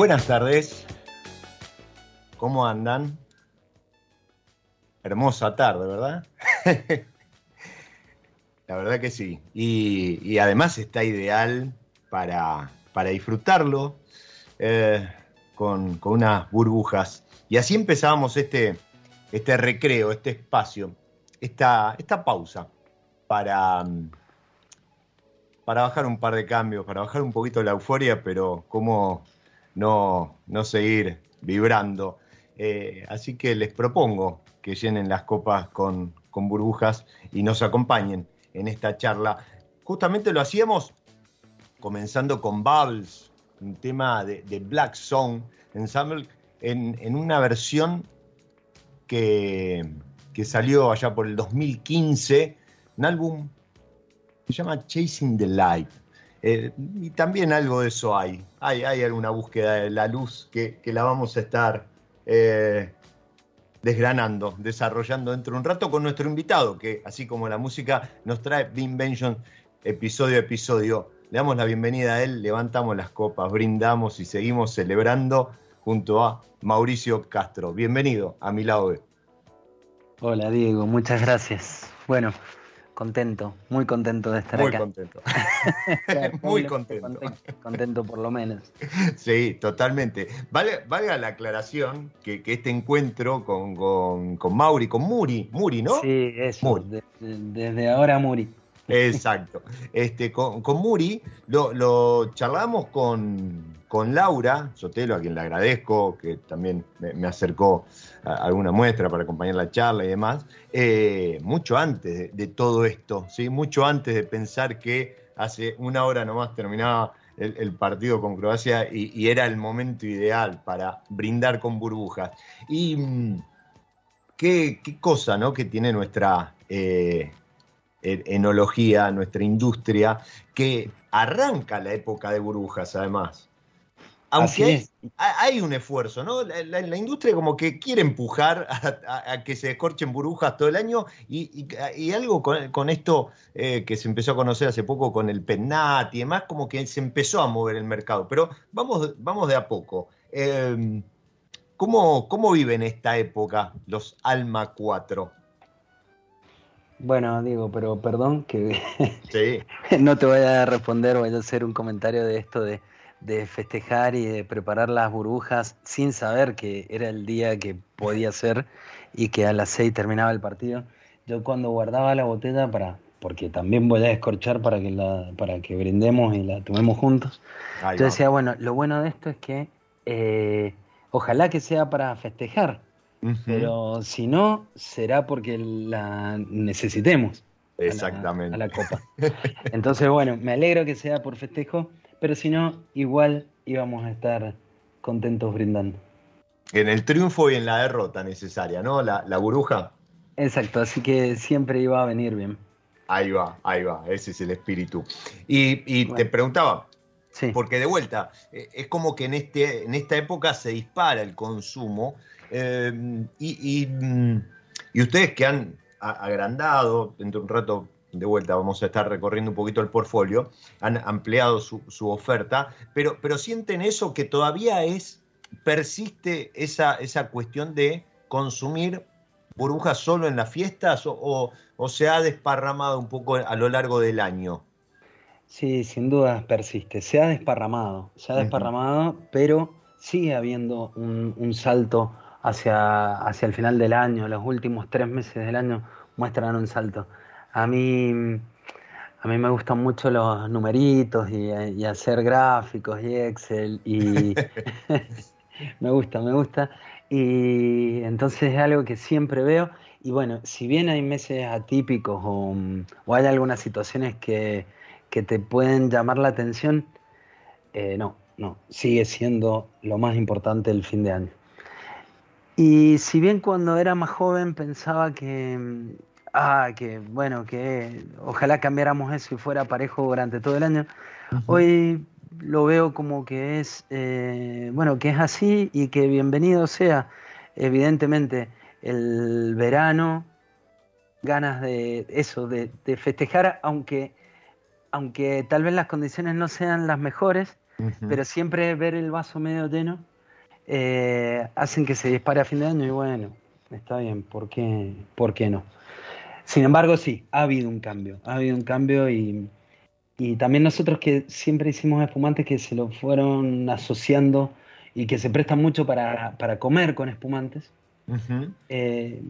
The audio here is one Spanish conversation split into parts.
Buenas tardes. ¿Cómo andan? Hermosa tarde, ¿verdad? La verdad que sí. Y, además está ideal para, disfrutarlo eh, con, unas burbujas. Y así empezábamos este, este recreo, este espacio, esta, esta pausa para, para bajar un par de cambios, para bajar un poquito la euforia, pero como no, no seguir vibrando. Eh, así que les propongo que llenen las copas con, burbujas y nos acompañen en esta charla. Justamente lo hacíamos comenzando con Bubbles, un tema de, Black Song Ensemble, en, en una versión que, que, salió allá por el 2015, un álbum que se llama Chasing the Light. Eh, y también algo de eso hay. Hay, alguna búsqueda de la luz que, la vamos a estar eh, desgranando, desarrollando dentro de un rato con nuestro invitado, que así como la música nos trae Binvention episodio a episodio. Le damos la bienvenida a él, levantamos las copas, brindamos y seguimos celebrando junto a Mauricio Castro. Bienvenido a mi lado Hola Diego, muchas gracias. Bueno, contento, muy contento de estar muy acá. Contento. muy contento. contento. por lo menos. Sí, totalmente. Vale, valga la aclaración que, este encuentro con, con, Mauri, con Muri, Muri, ¿no? Sí, eso. desde ahora Muri. Exacto. Este, con, Muri lo, charlamos con, con Laura Sotelo, a quien le agradezco, que también me, acercó a alguna muestra para acompañar la charla y demás, eh, mucho antes de, todo esto, ¿sí? mucho antes de pensar que hace una hora nomás terminaba el, partido con Croacia y, era el momento ideal para brindar con burbujas. Y mm, qué, cosa ¿no? que tiene nuestra, eh, enología, nuestra industria, que arranca la época de burbujas, además. Aunque hay, un esfuerzo, ¿no? La, industria como que quiere empujar a, que se descorchen burbujas todo el año y, algo con, esto eh, que se empezó a conocer hace poco con el PENAT y demás, como que se empezó a mover el mercado. Pero vamos, vamos de a poco. Em, ¿cómo, ¿Cómo viven esta época los Alma 4? Bueno, digo, pero perdón que no te voy a responder, voy a hacer un comentario de esto de de festejar y de preparar las burbujas sin saber que era el día que podía ser y que a las seis terminaba el partido. Yo cuando guardaba la botella para, porque también voy a descorchar para que la, para que brindemos y la tomemos juntos. yo decía, bueno, lo bueno de esto es que eh, ojalá que sea para festejar, pero si no, será porque la necesitemos. Exactamente. a la copa. Entonces, bueno, me alegro que sea por festejo pero si no, igual íbamos a estar contentos brindando. En el triunfo y en la derrota necesaria, ¿no? La, la burbuja. Exacto, así que siempre iba a venir bien. Ahí va, ahí va, ese es el espíritu. Y, te preguntaba, porque de vuelta, eh, es como que en, este, en esta época se dispara el consumo eh, y, mm, y, ustedes que han agrandado, dentro de un rato de vuelta vamos a estar recorriendo un poquito el portfolio, han ampliado su, oferta, pero, pero sienten eso que todavía es, persiste esa, esa cuestión de consumir burbujas solo en las fiestas o, se ha desparramado un poco a lo largo del año? Sí, sin duda persiste. Se ha desparramado, se ha desparramado, pero sigue habiendo un, un, salto hacia, hacia el final del año. Los últimos tres meses del año muestran un salto. A mí, a mí me gustan mucho los numeritos y, hacer gráficos y Excel y me gusta, me gusta. Y entonces es algo que siempre veo. Y bueno, si bien hay meses atípicos o, hay algunas situaciones que, te pueden llamar la atención, eh, no, no, sigue siendo lo más importante el fin de año. Y si bien cuando era más joven pensaba que, ah, que bueno, que ojalá cambiáramos eso y fuera parejo durante todo el año. Hoy lo veo como que es, eh, bueno, que es así y que bienvenido sea, evidentemente, el verano, ganas de eso, de, festejar, aunque, aunque tal vez las condiciones no sean las mejores, pero siempre ver el vaso medio lleno eh, hacen que se dispare a fin de año y bueno, está bien, ¿por qué, ¿por qué no? Sin embargo, sí, ha habido un cambio, ha habido un cambio y, también nosotros que siempre hicimos espumantes que se lo fueron asociando y que se prestan mucho para, comer con espumantes, eh,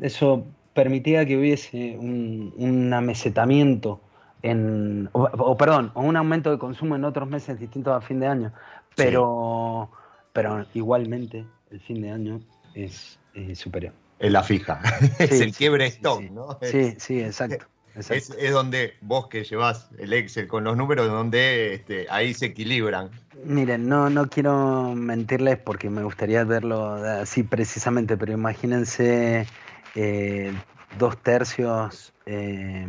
eso permitía que hubiese un, amesetamiento en, o, perdón, o un aumento de consumo en otros meses distintos a fin de año, pero, pero igualmente el fin de año es superior. Es la fija, es el quiebre stock, ¿no? Sí, sí, exacto. Es, donde vos que llevas el Excel con los números, donde este, ahí se equilibran. Miren, no, no quiero mentirles porque me gustaría verlo así precisamente, pero imagínense eh, dos tercios, eh,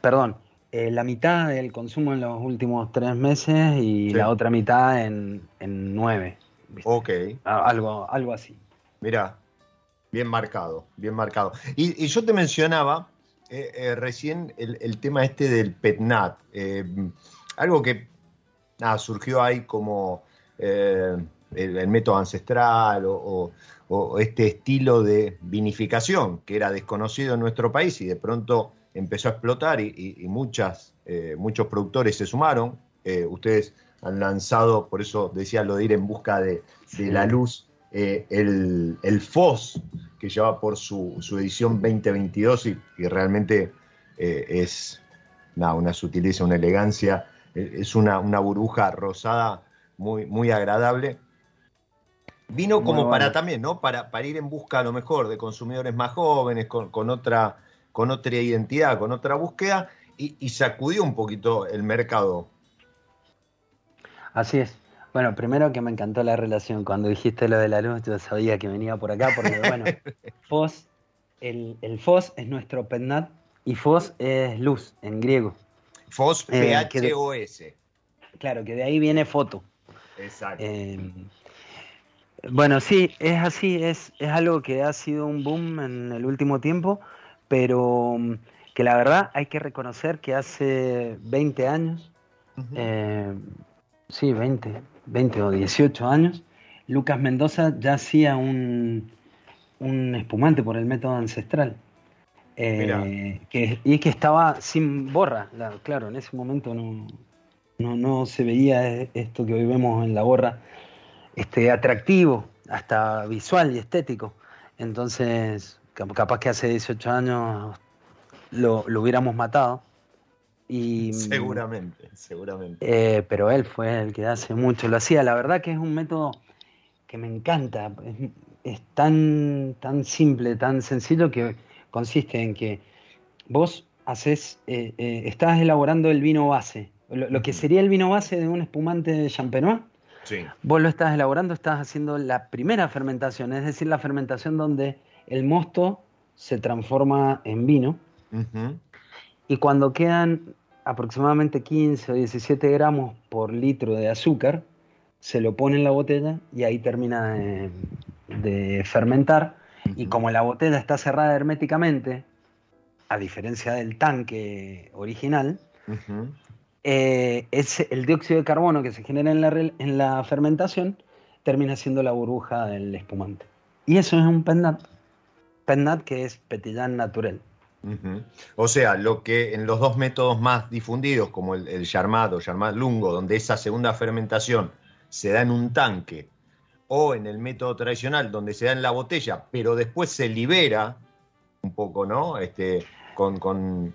perdón, eh, la mitad del consumo en los últimos tres meses y la otra mitad en, nueve. Ok. Algo, algo así. Mira, Bien marcado, bien marcado. Y, yo te mencionaba eh, eh, recién el, tema este del PETNAT, algo que surgió ahí como el, método ancestral o, este estilo de vinificación que era desconocido en nuestro país y de pronto empezó a explotar y, muchas, muchos productores se sumaron. ustedes han lanzado, por eso decía lo de ir en busca de, la luz, el, el FOS, que lleva por su, edición 2022 y, realmente eh, es una sutileza, una elegancia, eh, es una, burbuja rosada muy, muy agradable. Vino como para también, ¿no? Para, para, ir en busca a lo mejor de consumidores más jóvenes, con, otra, con otra identidad, con otra búsqueda, y, y sacudió un poquito el mercado. Así es. Bueno, primero que me encantó la relación. Cuando dijiste lo de la luz, yo sabía que venía por acá, porque bueno, FOS, el, el FOS es nuestro PETNAT Y Fos es luz en griego. Fos, P-H-O-S. Claro, que de ahí viene foto. Exacto. Eh, bueno, sí, es así, es, es algo que ha sido un boom en el último tiempo, pero mm, que la verdad hay que reconocer que hace 20 años, eh, sí, 20, 20 o 18 años, Lucas Mendoza ya hacía un, un espumante por el método ancestral. Eh, que, y que estaba sin borra, claro, en ese momento no, no, no se veía esto que hoy vemos en la borra este, atractivo, hasta visual y estético. Entonces, capaz que hace 18 años lo, hubiéramos matado. Y, seguramente, seguramente. Eh, pero él fue el que hace mucho lo hacía. La verdad que es un método que me encanta. Es, tan, tan simple, tan sencillo que consiste en que vos haces, eh, eh, estás elaborando el vino base. Lo, que sería el vino base de un espumante de champenois Vos lo estás elaborando, estás haciendo la primera fermentación, es decir, la fermentación donde el mosto se transforma en vino. Y cuando quedan aproximadamente 15 o 17 gramos por litro de azúcar, se lo pone en la botella y ahí termina de, fermentar. Y como la botella está cerrada herméticamente, a diferencia del tanque original, eh, el dióxido de carbono que se genera en la, en la fermentación termina siendo la burbuja del espumante. Y eso es un pennat. Pennat que es petillan natural. O sea, lo que en los dos métodos más difundidos, como el, el Lungo, donde esa segunda fermentación se da en un tanque, o en el método tradicional, donde se da en la botella, pero después se libera un poco, ¿no? Este, con, con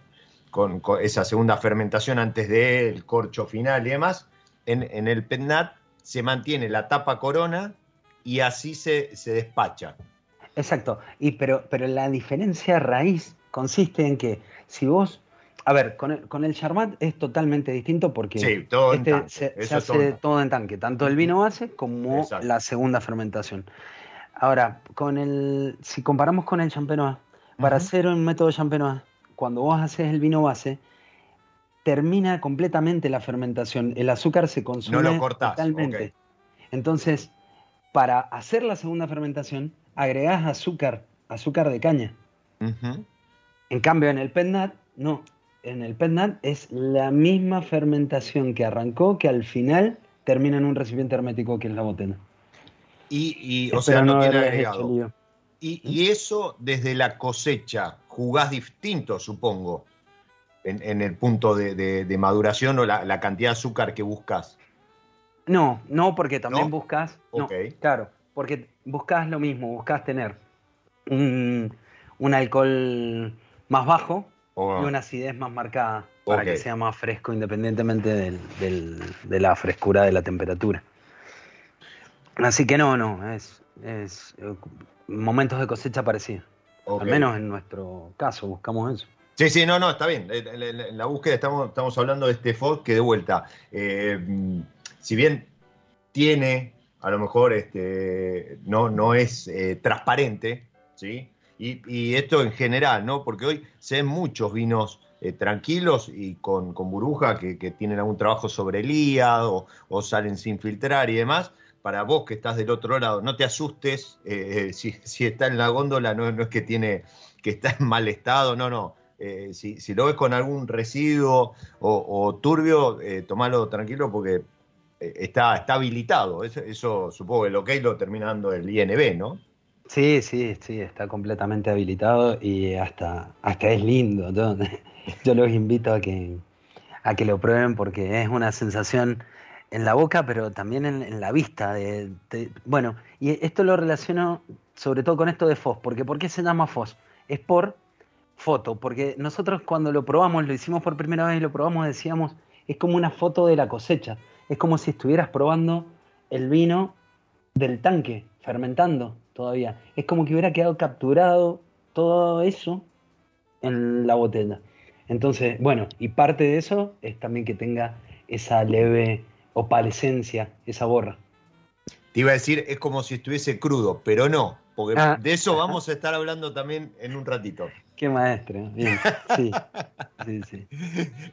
con, esa segunda fermentación antes del corcho final y demás, en, el PETNAT se mantiene la tapa corona y así se, despacha. Exacto, y pero, pero la diferencia raíz consiste en que si vos, a ver, con el, con el Charmat es totalmente distinto porque este se, hace todo en tanque, tanto el vino base como la segunda fermentación. Ahora, con el, si comparamos con el Champenois, para hacer un método Champenois, cuando vos haces el vino base, termina completamente la fermentación. El azúcar se consume no lo totalmente. Entonces, para hacer la segunda fermentación, agregás azúcar, azúcar de caña. En cambio, en el PETNAT, no. En el PETNAT es la misma fermentación que arrancó, que al final termina en un recipiente hermético que es la botella. Y, o sea, no, tiene agregado. Y, eso desde la cosecha, jugás distinto, supongo, en, el punto de, maduración o la, cantidad de azúcar que buscas. No, no, porque también buscas. claro, porque buscas lo mismo, buscas tener un, alcohol más bajo y una acidez más marcada para que sea más fresco independientemente de la frescura de la temperatura. Así que no, no, es, es momentos de cosecha parecidos. Al menos en nuestro caso buscamos eso. Sí, sí, no, no, está bien. En la búsqueda estamos, estamos hablando de este FOD que de vuelta, eh, si bien tiene, a lo mejor este, no, no es eh, transparente, ¿sí? Y, esto en general, ¿no? Porque hoy se ven muchos vinos eh, tranquilos y con, burbuja que, tienen algún trabajo sobre el hígado o salen sin filtrar y demás, para vos que estás del otro lado, no te asustes, eh, eh, si, está en la góndola no, es que tiene que está en mal estado, no, no. Eh, si, lo ves con algún residuo o, turbio, tomalo tranquilo porque está, está habilitado. Eso, supongo que el OK lo termina dando el INB, ¿no? Sí, sí, sí, está completamente habilitado y hasta, hasta es lindo. Yo, yo los invito a que, a que lo prueben porque es una sensación en la boca, pero también en, la vista. Bueno, y esto lo relaciono sobre todo con esto de FOS, porque ¿por qué se llama FOS? Es por foto, porque nosotros cuando lo probamos, lo hicimos por primera vez y lo probamos, decíamos, es como una foto de la cosecha, es como si estuvieras probando el vino del tanque, fermentando todavía. Es como que hubiera quedado capturado todo eso en la botella. Entonces, bueno, y parte de eso es también que tenga esa leve opalescencia, esa borra. Te iba a decir, es como si estuviese crudo, pero no, porque Ah, de eso vamos a estar hablando también en un ratito. Qué maestro. Bien. Sí, sí, sí.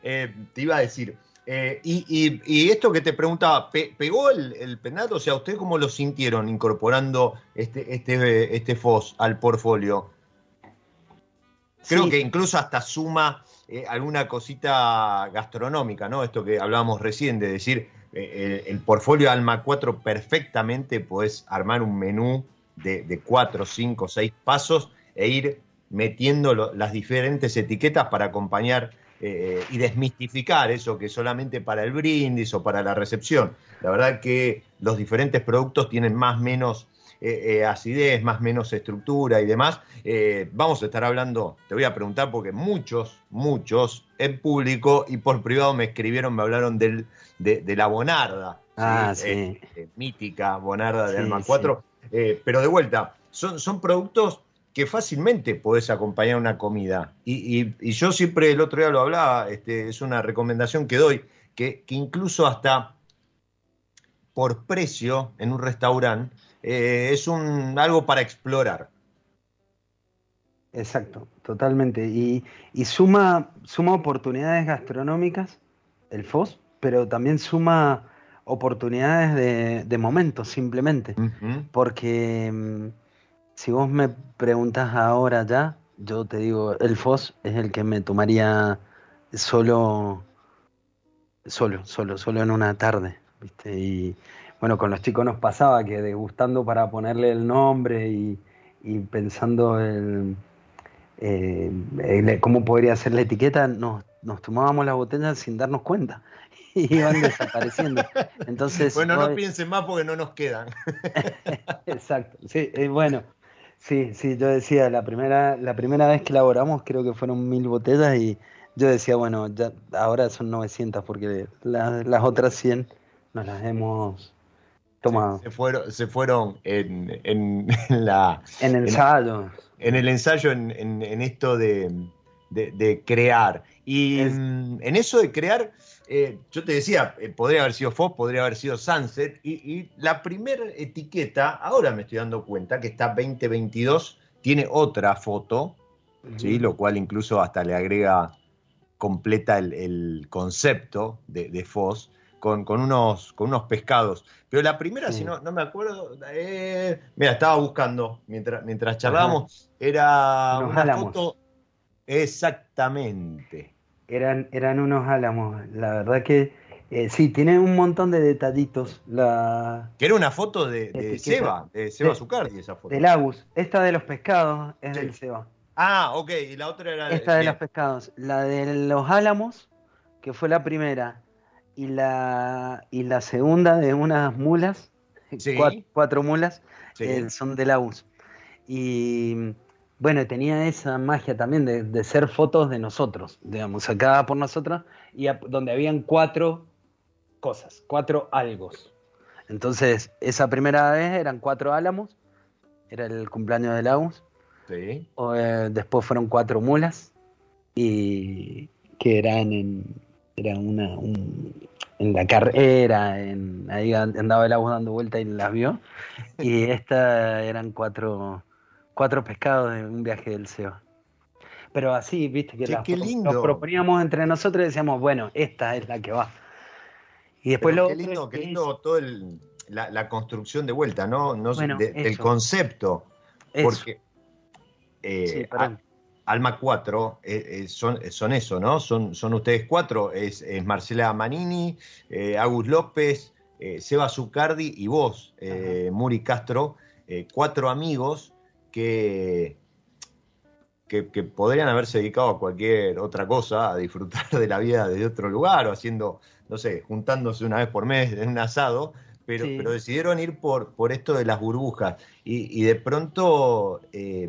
Eh, te iba a decir, eh, y, y- y esto que te preguntaba, ¿pe- ¿pegó el, el penal? O sea, ¿ustedes cómo lo sintieron incorporando este, este, este FOS al portfolio? Creo Sí. que incluso hasta suma eh, alguna cosita gastronómica, ¿no? Esto que hablábamos recién, de decir, eh, el, el portfolio Alma 4 perfectamente podés armar un menú de, de 4, 5, 6 pasos e ir metiendo lo- las diferentes etiquetas para acompañar eh, y desmistificar eso que solamente para el brindis o para la recepción. La verdad que los diferentes productos tienen más menos eh, eh, acidez, más menos estructura y demás. Vamos a estar hablando, te voy a preguntar porque muchos, muchos en público y por privado me escribieron, me hablaron del, de, de la bonarda. Ah, sí. Mítica bonarda de Sí, Alma sí. 4. Eh, pero de vuelta, son, son productos que fácilmente podés acompañar una comida. Y, y- y yo siempre el otro día lo hablaba, este, es una recomendación que doy, que, que incluso hasta por precio en un restaurante eh, es un, algo para explorar. Exacto, totalmente. Y, y suma, suma oportunidades gastronómicas, el FOS, pero también suma oportunidades de, de momentos, simplemente. Porque mm, si vos me preguntas ahora ya, yo te digo, el FOS es el que me tomaría solo, solo, solo, solo en una tarde, ¿viste? Y bueno, con los chicos nos pasaba que degustando para ponerle el nombre y, y pensando el, eh, el- cómo podría ser la etiqueta, nos, nos tomábamos las botellas sin darnos cuenta. Y iban desapareciendo. Entonces, Bueno, no hoy- piensen más porque no nos quedan. Exacto, sí, eh, bueno, sí, sí, yo decía, la primera, la primera vez que elaboramos creo que fueron mil botellas y yo decía, bueno, ya ahora son 900 porque la- las otras 100 nos las hemos tomado. Se fueron, se fueron en, en la, En ensayo, en el ensayo, en, en- en esto de, de- de crear. Y Es- mm, en eso de crear, eh, yo te decía, eh, podría haber sido Fox, podría haber sido Sunset, y, y la primera etiqueta, ahora me estoy dando cuenta que está 2022, tiene otra foto, ¿sí? lo cual incluso hasta le agrega, completa el, el concepto de, de Foz con, con unos, con unos pescados. Pero la primera, Sí. si no, no me acuerdo, eh, mira, estaba buscando mientras, mientras charlábamos, era Unos una foto exactamente. Eran, eran unos álamos, la verdad que eh, sí, tiene un montón de detallitos la Que era una foto de, de Etiqueta. Seba, de Seba Zucardi, esa foto. del Agus, esta de los pescados es Sí. del Seba. Ah, ok, y la otra era Esta de bien. los pescados. La de los álamos, que fue la primera, y la, y la segunda de unas mulas, Sí. cuatro, mulas, Sí. eh, son de la US. Y bueno, tenía esa magia también de, de ser fotos de nosotros, digamos, sacadas por nosotros, y a- donde habían cuatro cosas, cuatro algos. Entonces, esa primera vez eran cuatro álamos, era el cumpleaños de la US. Sí. O, eh, después fueron cuatro mulas y que eran en era una un- en la carrera en ahí andaba el agua dando vuelta y las vio y esta eran cuatro cuatro pescados de un viaje del Seba pero así viste que Che, las nos proponíamos entre nosotros y decíamos bueno esta es la que va y después Pero lo qué otro lindo, es qué lindo todo el, la, la construcción de vuelta, ¿no? no Bueno, de- del concepto. Porque eh, Sí. A- Alma 4 eh, eh, son, son eso, ¿no? Son, son ustedes cuatro. Es, es Marcela Manini, Agus López, Seba Zucardi y vos, Muri Castro. cuatro amigos que, que, que podrían haberse dedicado a cualquier otra cosa, a disfrutar de la vida desde otro lugar o haciendo, no sé, juntándose una vez por mes en un asado, pero, Sí. pero decidieron ir por, por esto de las burbujas y, y de pronto eh,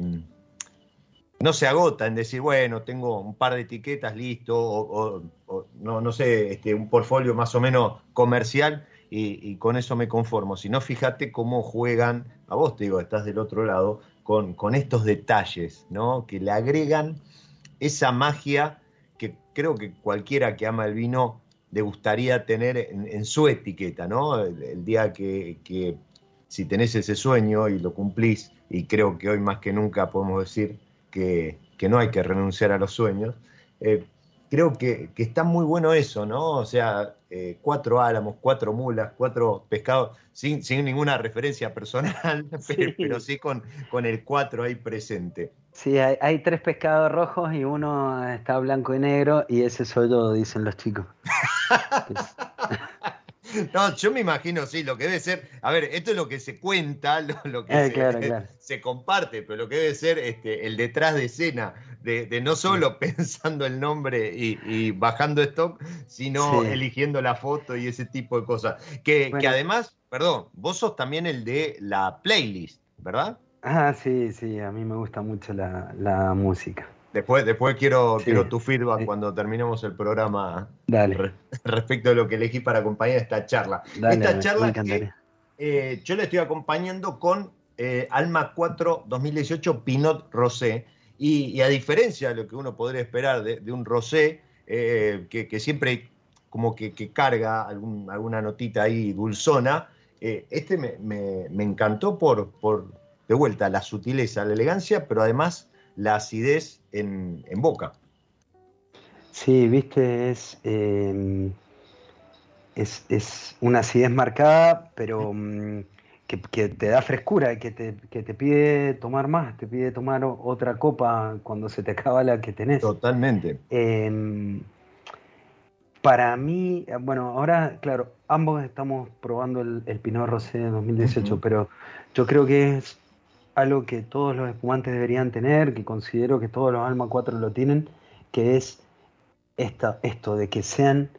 no se agota en decir, bueno, tengo un par de etiquetas listo o, o- o, no, no sé, este, un portfolio más o menos comercial y, y con eso me conformo. Si no, fíjate cómo juegan, a vos te digo, estás del otro lado, con, estos detalles, ¿no? Que le agregan esa magia que creo que cualquiera que ama el vino le gustaría tener en, su etiqueta, ¿no? El, día que, que si tenés ese sueño y lo cumplís y creo que hoy más que nunca podemos decir que, no hay que renunciar a los sueños. Eh, creo que, está muy bueno eso, ¿no? O sea, eh, cuatro álamos, cuatro mulas, cuatro pescados, sin, sin ninguna referencia personal, Pero, sí con, con el cuatro ahí presente. Sí, hay, tres pescados rojos y uno está blanco y negro y ese soy yo, dicen los chicos. No, yo me imagino, sí, lo que debe ser, a ver, esto es lo que se cuenta, lo, que eh, se, comparte, pero lo que debe ser este, el detrás de escena, de, no solo pensando el nombre y, bajando stock, sino eligiendo la foto y ese tipo de cosas. Que, que además, perdón, vos sos también el de la playlist, ¿verdad? Ah, sí, sí, a mí me gusta mucho la, música. Después, después quiero, quiero tu feedback cuando terminemos el programa respecto a lo que elegí para acompañar esta charla. esta charla que eh, yo le estoy acompañando con eh, Alma 4 2018 Pinot Rosé. Y, a diferencia de lo que uno podría esperar de, un rosé, eh, que, siempre como que, carga alguna notita ahí dulzona, este me, me, encantó por, por, de vuelta, la sutileza, la elegancia, pero además la acidez en, boca. Sí, viste, em, es, es, una acidez marcada, pero mm, que, te da frescura, que te, que te pide tomar más, te pide tomar otra copa cuando se te acaba la que tenés. Totalmente. Em, para mí, bueno, ahora, claro, ambos estamos probando el, Pinot Rosé de 2018, pero yo creo que es algo que todos los espumantes deberían tener, que considero que todos los Alma 4 lo tienen, que es esta, esto de que sean,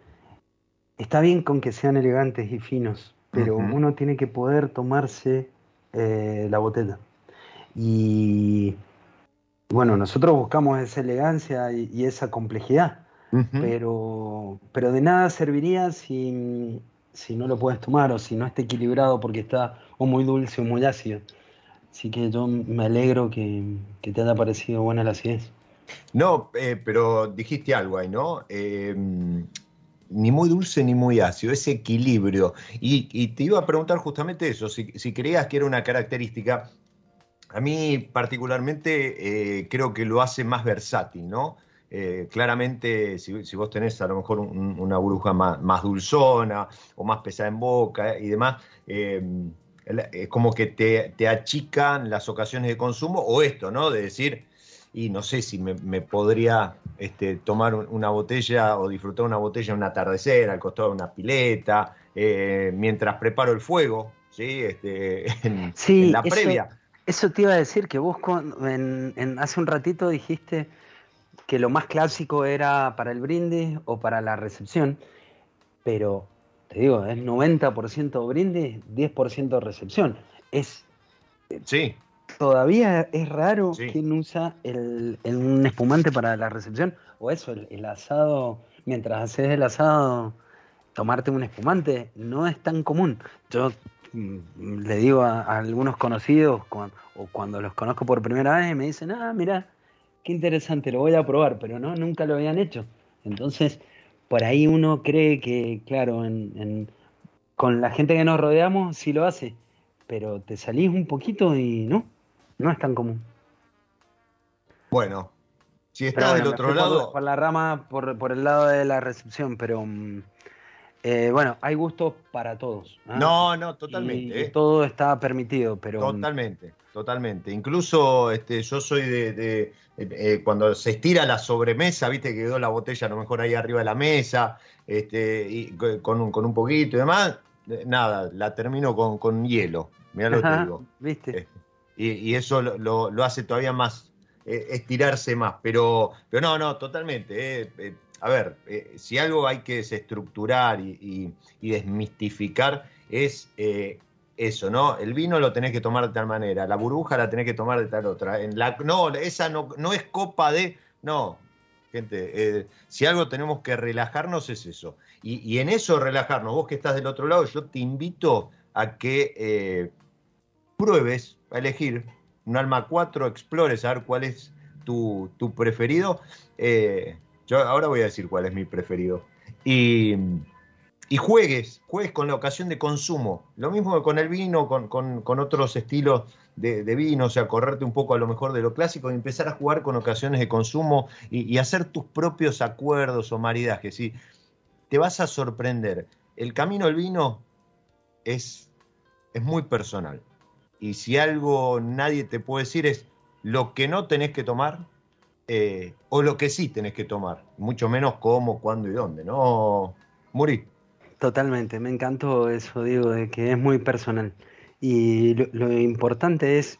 está bien con que sean elegantes y finos, pero uno tiene que poder tomarse eh, la botella. Y bueno, nosotros buscamos esa elegancia y, esa complejidad, pero, pero de nada serviría si, si no lo puedes tomar o si no está equilibrado porque está o muy dulce o muy ácido. Así que yo me alegro que, te haya parecido buena la acidez. No, eh, pero dijiste algo ahí, ¿no? Eh, ni muy dulce ni muy ácido, ese equilibrio. Y, te iba a preguntar justamente eso, si, creías que era una característica. A mí particularmente eh, creo que lo hace más versátil, ¿no? claramente, si, vos tenés a lo mejor una bruja más, más, dulzona o más pesada en boca y demás, es como que te, achican las ocasiones de consumo o esto, ¿no? De decir, y no sé si me, podría este, tomar una botella o disfrutar una botella en un atardecer, al costado de una pileta, eh, mientras preparo el fuego, ¿sí? Este, en, la previa. Eso te iba a decir que vos hace un ratito dijiste que lo más clásico era para el brindis o para la recepción, pero te digo, es 90% brindis, 10% recepción. Es. Sí. Todavía es raro quien usa el, un espumante para la recepción. O eso, el, asado, mientras haces el asado, tomarte un espumante, no es tan común. Yo mm, le digo a, algunos conocidos, o cuando los conozco por primera vez, me dicen, ah, mira, qué interesante, lo voy a probar, pero no, nunca lo habían hecho. Entonces, por ahí uno cree que, claro, con la gente que nos rodeamos sí lo hace, pero te salís un poquito y no, no es tan común. Bueno, si estás del otro lado. Por, la rama, por, el lado de la recepción, pero mm, eh, bueno, hay gustos para todos. ¿ah? No, no, totalmente. ¿eh? todo está permitido, pero. Totalmente, totalmente. Incluso este, yo soy de, eh, cuando se estira la sobremesa, viste que quedó la botella a lo mejor ahí arriba de la mesa, este, y con, un, con un poquito y demás, nada, la termino con, hielo, mirá lo que digo. ¿Viste? Este, y, eso lo, hace todavía más, eh, estirarse más, pero, pero no, no, totalmente. Eh, a ver, si algo hay que desestructurar y, y desmistificar es eso, ¿no? El vino lo tenés que tomar de tal manera, la burbuja la tenés que tomar de tal otra. No, esa no, es copa de. No, gente, eh, si algo tenemos que relajarnos es eso. Y, en eso relajarnos, vos que estás del otro lado, yo te invito a que eh, pruebes a elegir un alma 4, explores, a ver cuál es tu, preferido. Eh, yo ahora voy a decir cuál es mi preferido. Y y juegues, juegues con la ocasión de consumo. Lo mismo que con el vino, con, otros estilos de, vino, o sea, correrte un poco a lo mejor de lo clásico y empezar a jugar con ocasiones de consumo y, hacer tus propios acuerdos o maridajes. ¿sí? Te vas a sorprender. El camino al vino es, es muy personal. Y si algo nadie te puede decir es lo que no tenés que tomar eh, o lo que sí tenés que tomar, mucho menos cómo, cuándo y dónde, ¿no? Muri. Totalmente, me encantó eso, digo, de que es muy personal. Y lo, importante es,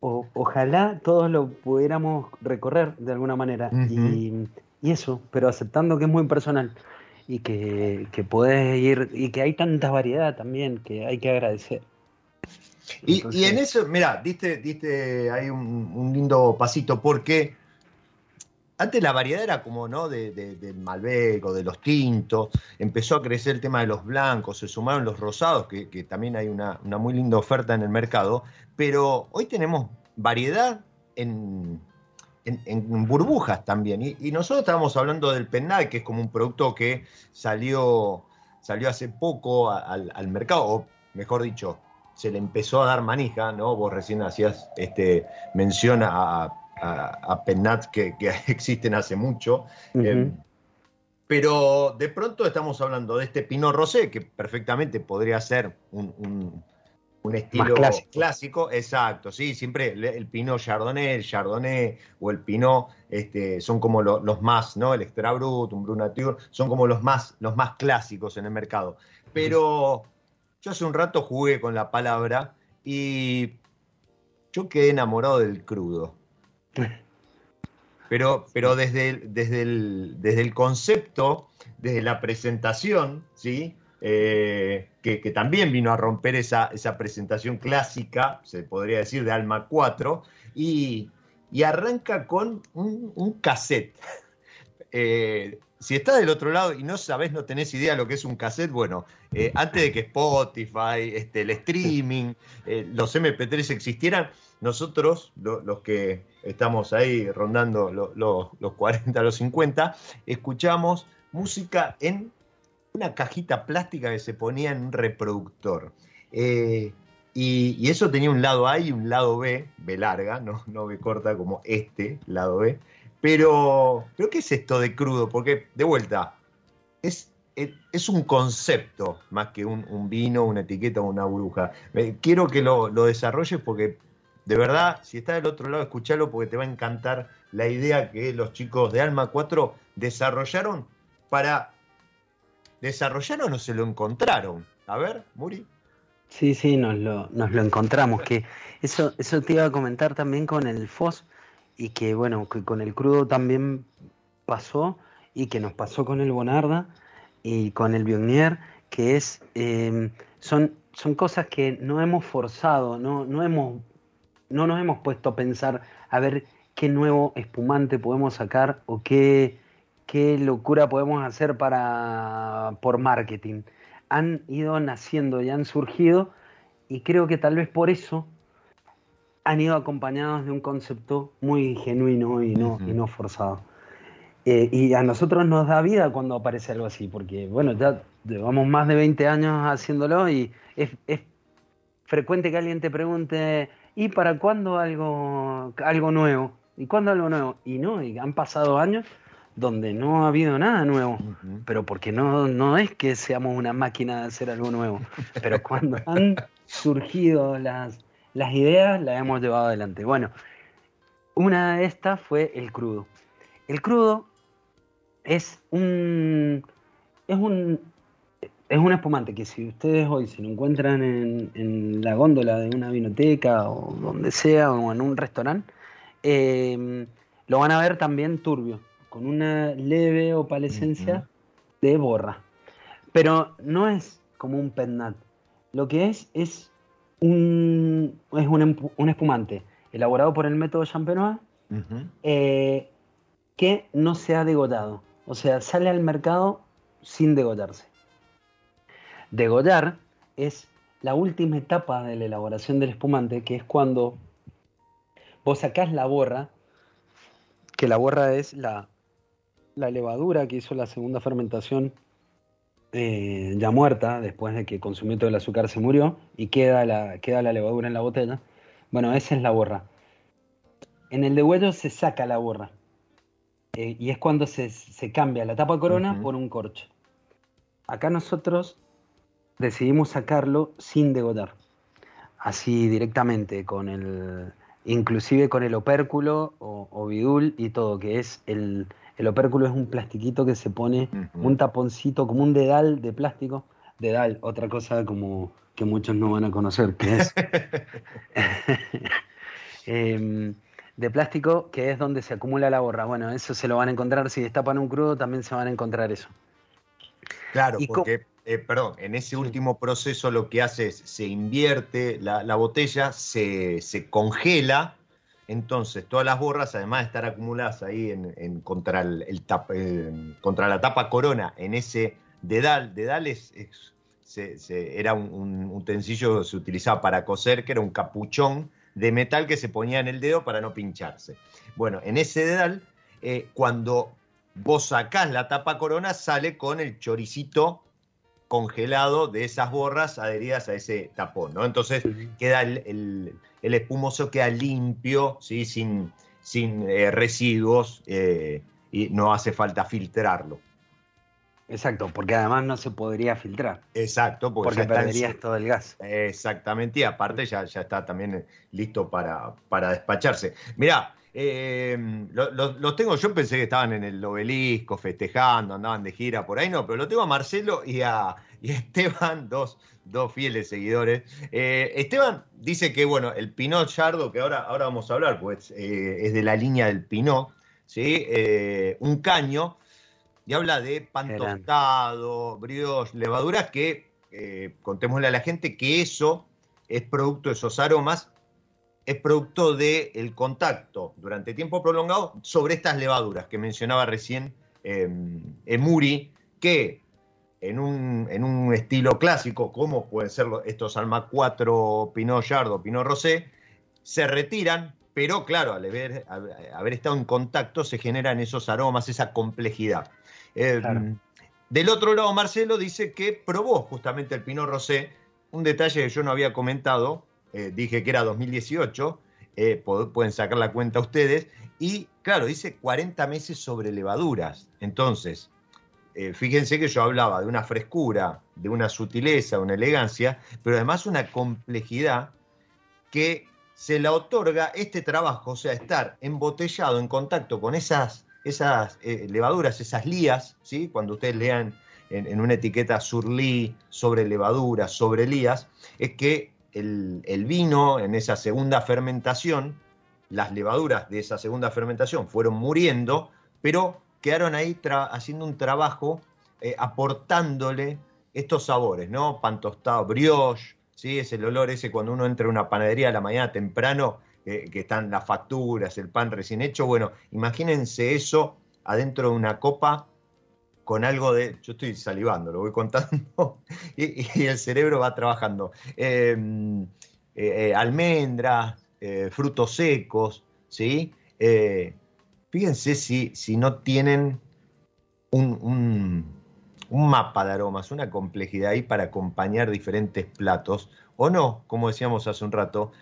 ojalá todos lo pudiéramos recorrer de alguna manera. y, eso, pero aceptando que es muy personal y que, que podés ir, y que hay tanta variedad también que hay que agradecer. Y, en eso, mira, diste, diste ahí un, lindo pasito, porque antes la variedad era como, ¿no? De, del Malbec o de los tintos, empezó a crecer el tema de los blancos, se sumaron los rosados, que, también hay una, muy linda oferta en el mercado, pero hoy tenemos variedad en, en, burbujas también. Y, nosotros estábamos hablando del Penal, que es como un producto que salió, salió hace poco al, al mercado, o mejor dicho, se le empezó a dar manija, ¿no? Vos recién hacías este, mención a, a, Pennat que, existen hace mucho. Eh, pero de pronto estamos hablando de este Pinot Rosé, que perfectamente podría ser un, estilo clásico. exacto, sí, siempre el, Pinot Chardonnay, el Chardonnay o el Pinot este, son como los más, ¿no? El Extra Brut, un Brunature, son como los más, los más clásicos en el mercado. Pero yo hace un rato jugué con la palabra y yo quedé enamorado del crudo. Pero, pero desde, el, desde, el, desde el concepto, desde la presentación, ¿sí? Eh, que, también vino a romper esa, esa, presentación clásica, se podría decir, de Alma 4, y, arranca con un, cassette. Eh, si estás del otro lado y no sabes, no tenés idea de lo que es un cassette, bueno, eh, antes de que Spotify, este, el streaming, eh, los MP3 existieran, nosotros, los que estamos ahí rondando los 40, los 50, escuchamos música en una cajita plástica que se ponía en un reproductor. Eh, y, eso tenía un lado A y un lado B, B larga, no, no B corta como este lado B. Pero, ¿pero qué es esto de crudo? Porque, de vuelta, es, es, un concepto más que un, vino, una etiqueta o una bruja. Quiero que lo, lo desarrolles porque, de verdad, si estás del otro lado, escúchalo porque te va a encantar la idea que los chicos de Alma 4 desarrollaron para... ¿Desarrollaron o se lo encontraron? A ver, Muri. Sí, sí, nos lo, nos lo encontramos. Que eso, eso te iba a comentar también con el FOS y que bueno, que con el crudo también pasó y que nos pasó con el Bonarda y con el Bionier, que es, em, son, son cosas que no hemos forzado, no, no, hemos, no nos hemos puesto a pensar a ver qué nuevo espumante podemos sacar o qué, qué locura podemos hacer para, por marketing. Han ido naciendo y han surgido y creo que tal vez por eso han ido acompañados de un concepto muy genuino y no, y no forzado. Eh, y a nosotros nos da vida cuando aparece algo así, porque bueno, ya llevamos más de 20 años haciéndolo y es, es frecuente que alguien te pregunte, ¿y para cuándo algo, algo nuevo? ¿Y cuándo algo nuevo? Y no, y han pasado años donde no ha habido nada nuevo, pero porque no, no es que seamos una máquina de hacer algo nuevo, pero cuando han surgido las, las ideas las hemos llevado adelante. Bueno, una de estas fue el crudo. El crudo es un es un es un espumante que si ustedes hoy se lo encuentran en, la góndola de una vinoteca o donde sea o en un restaurante, eh, lo van a ver también turbio, con una leve opalescencia de borra. Pero no es como un pennat. Lo que es es un, es un, espumante elaborado por el método Champenois eh, que no se ha degollado. O sea, sale al mercado sin degollarse. Degollar es la última etapa de la elaboración del espumante, que es cuando vos sacás la borra, que la borra es la, la levadura que hizo la segunda fermentación eh, ya muerta, después de que consumió todo el azúcar se murió, y queda la, queda la levadura en la botella. Bueno, esa es la borra. En el degüello se saca la borra. eh, y es cuando se, se cambia la tapa corona por un corcho. Acá nosotros decidimos sacarlo sin degollar. Así directamente, con el. inclusive con el opérculo o, o bidul y todo, que es el. El opérculo es un plastiquito que se pone, un taponcito, como un dedal de plástico. Dedal, otra cosa como que muchos no van a conocer, que es em, de plástico, que es donde se acumula la borra. Bueno, eso se lo van a encontrar, si destapan un crudo también se van a encontrar eso. Claro, Y porque, eh, perdón, en ese último proceso lo que hace es se invierte la, la botella, se, se congela, entonces todas las borras, además de estar acumuladas ahí en, contra, el, tap- eh, contra la tapa corona, en ese dedal, dedal es, era un, un utensilio que se utilizaba para coser, que era un capuchón de metal que se ponía en el dedo para no pincharse. Bueno, en ese dedal, eh, cuando vos sacás la tapa corona, sale con el choricito congelado de esas borras adheridas a ese tapón, ¿no? Entonces queda el, el- el espumoso queda limpio, ¿sí? sin, sin eh, residuos eh, y no hace falta filtrarlo. Exacto, porque además no se podría filtrar, Exacto, porque, porque en perderías todo el gas. Exactamente, y aparte ya, ya está también listo para, para despacharse. Mirá, eh, lo- lo- los tengo, yo pensé que estaban en el obelisco festejando, andaban de gira por ahí, no, pero lo tengo a Marcelo y a, y a Esteban, dos, dos fieles seguidores. Eh, Esteban dice que, bueno, el Pinot Yardo, que ahora, ahora vamos a hablar, pues eh, es de la línea del Pinot, ¿sí? Un caño, y habla de pan tostado, brioche, levaduras que, contémosle a la gente que eso es producto de esos aromas, es producto del contacto durante tiempo prolongado sobre estas levaduras que mencionaba recién eh, Emuri, que en un, en un estilo clásico, como pueden ser estos Alma 4 Pinot Yardo, Pinot Rosé, se retiran, pero claro, al haber, al haber estado en contacto se generan esos aromas, esa complejidad. Eh, Claro. Del otro lado, Marcelo dice que probó justamente el Pinot Rosé, un detalle que yo no había comentado, eh, dije que era 2018, eh, pueden sacar la cuenta ustedes, y claro, dice 40 meses sobre levaduras. Entonces, eh, fíjense que yo hablaba de una frescura, de una sutileza, una elegancia, pero además una complejidad que se la otorga este trabajo, o sea, estar embotellado en contacto con esas, esas levaduras, esas lías, ¿sí? cuando ustedes lean en, en una etiqueta surlí sobre levaduras, sobre lías, es que el, vino en esa segunda fermentación, las levaduras de esa segunda fermentación fueron muriendo, pero quedaron ahí haciendo un trabajo eh, aportándole estos sabores, ¿no? Pan tostado, brioche, ¿sí? Es el olor ese cuando uno entra a una panadería a la mañana temprano, eh, que están las facturas, el pan recién hecho. Bueno, imagínense eso adentro de una copa con algo de. Yo estoy salivando, lo voy contando, y, el cerebro va trabajando. Eh, eh, eh, almendras, eh, frutos secos, ¿sí? Fíjense si, si no tienen un, un- mapa de aromas, una complejidad ahí para acompañar diferentes platos, o no, como decíamos hace un rato,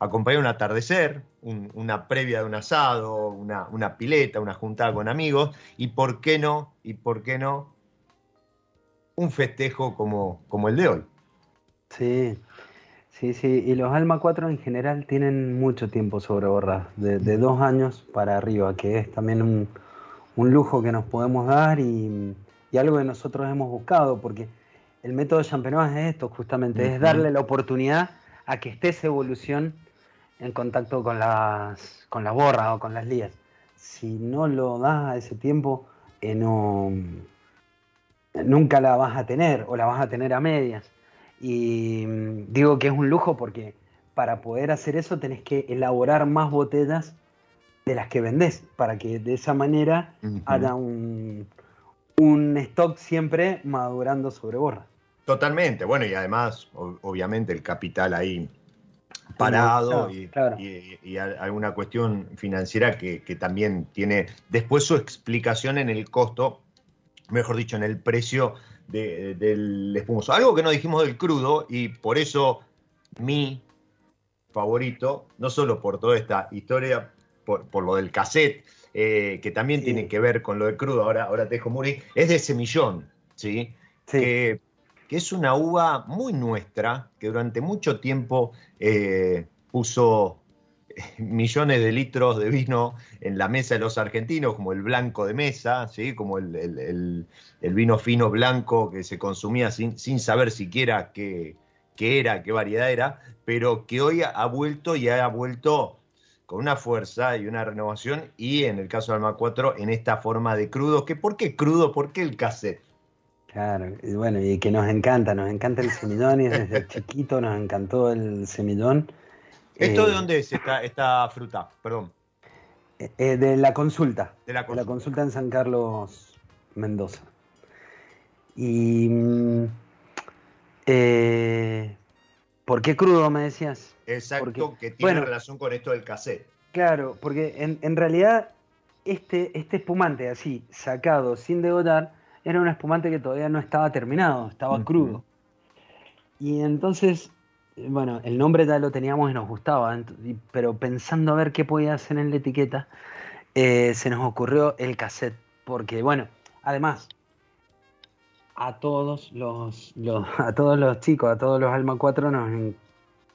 acompañar un atardecer, un- una previa de un asado, una, una pileta, una juntada con amigos, y por qué no, y por qué no, un festejo como, como el de hoy. Sí, sí, sí. Y los Alma 4 en general tienen mucho tiempo sobre borras, de, de dos años para arriba, que es también un, un lujo que nos podemos dar y, y algo que nosotros hemos buscado, porque el método Champenois es esto, justamente, es darle la oportunidad a que esté esa evolución en contacto con las, con las borras o con las lías. Si no lo das a ese tiempo, eh, no, nunca la vas a tener o la vas a tener a medias. Y mm, digo que es un lujo porque para poder hacer eso tenés que elaborar más botellas de las que vendés, para que de esa manera haya un, un stock siempre madurando sobre borra. Totalmente, bueno, y además, obviamente, el capital ahí parado Claro, y, claro. y- alguna cuestión financiera que, que también tiene después su explicación en el costo mejor dicho, en el precio del espumoso. Algo que no dijimos del crudo y por eso mi favorito, no solo por toda esta historia, por, lo del cassette, eh, que también tiene que ver con lo del crudo, ahora, ahora te dejo Muri, es de semillón, ¿sí? Que, es una uva muy nuestra, que durante mucho tiempo eh, puso millones de litros de vino en la mesa de los argentinos, como el blanco de mesa, ¿sí? como el, vino fino blanco que se consumía sin, sin saber siquiera qué, qué, era, qué variedad era, pero que hoy ha vuelto y ha vuelto con una fuerza y una renovación, y en el caso de Alma 4, en esta forma de crudo. Que, ¿Por qué crudo? ¿Por qué el cassette? Claro, y bueno, y que nos encanta, nos encanta el semillón y desde chiquito nos encantó el semillón. ¿Esto de eh, dónde es esta, fruta? Perdón. Eh, eh, de la consulta. De la consulta. en San Carlos, Mendoza. Y. Mm, ¿Por qué crudo me decías? Exacto, que tiene relación con esto del cassette. Claro, porque en, realidad este, este espumante así, sacado sin degollar, era un espumante que todavía no estaba terminado, estaba crudo. Y entonces, bueno, el nombre ya lo teníamos y nos gustaba, pero pensando a ver qué podía hacer en la etiqueta, eh, se nos ocurrió el cassette, porque bueno, además, a todos los, a todos los chicos, a todos los Alma 4 nos,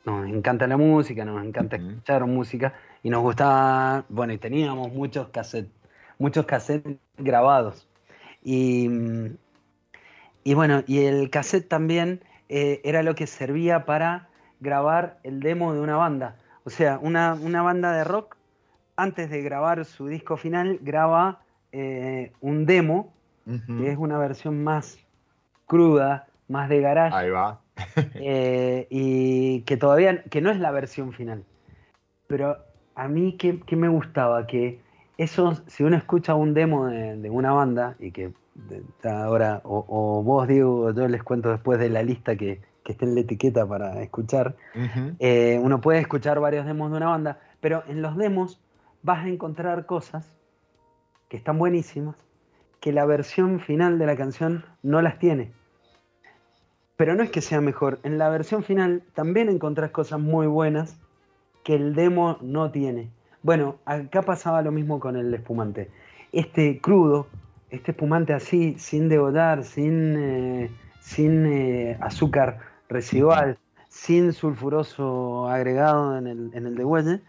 nos encanta la música, nos encanta escuchar música y nos gustaba, bueno, y teníamos muchos cassettes, muchos cassettes grabados. Y, y bueno, y el cassette también eh, era lo que servía para grabar el demo de una banda. O sea, una, banda de rock, antes de grabar su disco final, graba eh, un demo, que es una versión más cruda, más de garage. Ahí va. Eh, y que todavía, que no es la versión final. Pero a mí que, me gustaba que eso, si uno escucha un demo de, una banda y que ahora, o, vos Diego, yo les cuento después de la lista que, que está en la etiqueta para escuchar, eh, uno puede escuchar varios demos de una banda, pero en los demos vas a encontrar cosas que están buenísimas, que la versión final de la canción no las tiene. Pero no es que sea mejor, en la versión final también encontrás cosas muy buenas que el demo no tiene. Bueno, acá pasaba lo mismo con el espumante. Este crudo, este espumante así, sin degollar, sin, eh, sin eh, azúcar residual, sin sulfuroso agregado en el, en el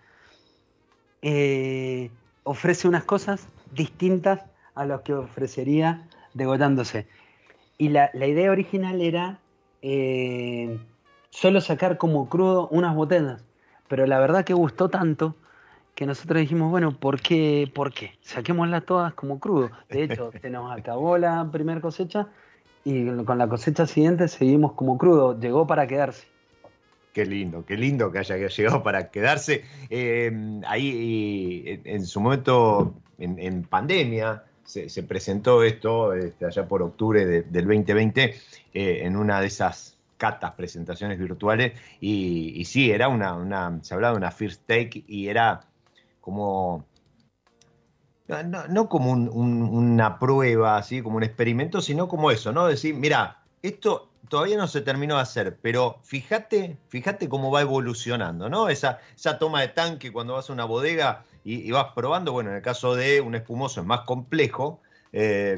eh, ofrece unas cosas distintas a lo que ofrecería degollándose. Y la, la idea original era solo sacar como crudo unas botellas. Pero la verdad que gustó tanto que nosotros dijimos, bueno, ¿por qué? ¿Por qué? Saquémoslas todas como crudo. De hecho, se nos acabó la primera cosecha y con la cosecha siguiente seguimos como crudo. Llegó para quedarse. Qué lindo, qué lindo que haya llegado para quedarse. Eh, ahí en su momento, en, pandemia, se, presentó esto este, allá por octubre del 2020 eh, en una de esas catas, presentaciones virtuales, y, sí, era una, se hablaba de una first take y era como, no, como una prueba, así como un experimento, sino como eso, ¿no? Decir, mira, esto todavía no se terminó de hacer, pero fíjate, fíjate cómo va evolucionando, ¿no? Esa, esa toma de tanque cuando vas a una bodega y, vas probando, bueno, en el caso de un espumoso es más complejo, eh,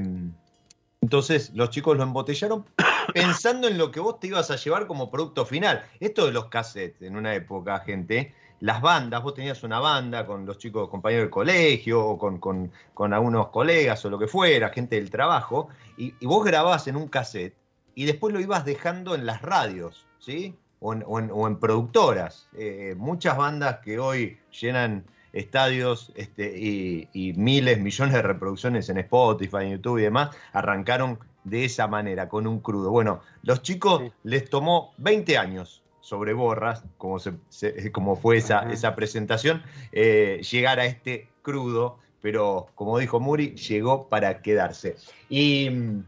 entonces los chicos lo embotellaron pensando en lo que vos te ibas a llevar como producto final. Esto de los cassettes en una época, gente, las bandas, vos tenías una banda con los chicos compañeros del colegio o con, con, algunos colegas o lo que fuera, gente del trabajo, y, vos grababas en un cassette y después lo ibas dejando en las radios, ¿sí? O en, productoras. Eh, muchas bandas que hoy llenan estadios este, y, miles, millones de reproducciones en Spotify, en YouTube y demás, arrancaron de esa manera, con un crudo. Bueno, los chicos les tomó 20 años sobre borras, como, se, como fue esa, esa presentación, eh, llegar a este crudo, pero como dijo Muri, llegó para quedarse. Y mm,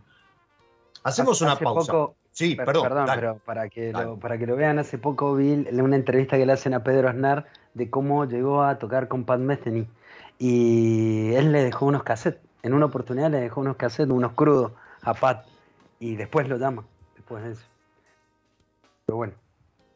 hacemos una pausa. sí, perdón. Perdón, pero para que, lo, para que lo vean, hace poco vi una entrevista que le hacen a Pedro Aznar de cómo llegó a tocar con Pat Metheny. Y él le dejó unos cassettes. En una oportunidad le dejó unos cassettes, unos crudos a Pat y después lo llama, después de eso. Pero bueno,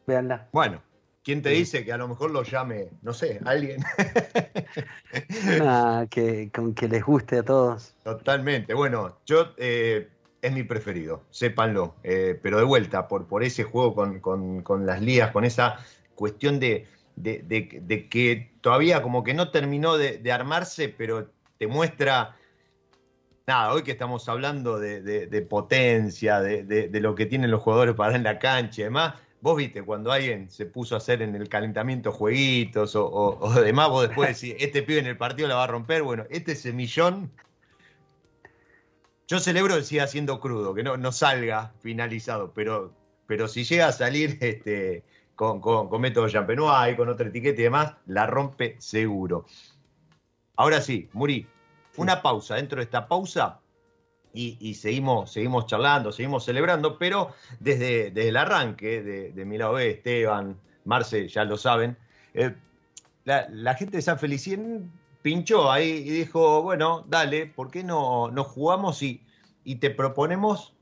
véanla. Bueno, ¿quién te dice que a lo mejor lo llame, no sé, alguien? que, con que les guste a todos. Totalmente. Bueno, yo eh, es mi preferido, sépanlo. Eh, pero de vuelta, por, por ese juego con, las lías, con esa cuestión de, de, que todavía como que no terminó de, armarse, pero te muestra. Nada, hoy que estamos hablando de, potencia, de, lo que tienen los jugadores para dar en la cancha y demás, vos viste, cuando alguien se puso a hacer en el calentamiento jueguitos o, o, demás, vos después decís, este pibe en el partido la va a romper, bueno, este semillón yo celebro que siga siendo crudo, que no, no salga finalizado, pero, pero si llega a salir este, con, con, método Champenois con otra etiqueta y demás, la rompe seguro. Ahora sí, Muri, una pausa. Dentro de esta pausa y, seguimos, seguimos charlando, seguimos celebrando, pero desde, el arranque de, de lado Esteban, Marce, ya lo saben, eh, la, gente de San Felicien pinchó ahí y dijo, bueno, dale, ¿por qué no, no jugamos y, y te proponemos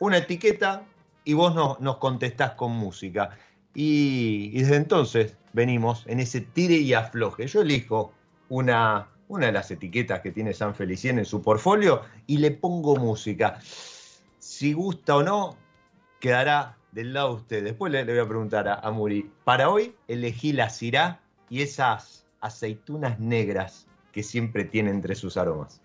una etiqueta y vos nos contestás con música? Y, desde entonces venimos en ese tire y afloje. Yo elijo una, una de las etiquetas que tiene San Felicien en su portfolio y le pongo música. Si gusta o no, quedará del lado de usted. Después le, voy a preguntar a, a Muri. Para hoy elegí la cirá y esas aceitunas negras que siempre tiene entre sus aromas.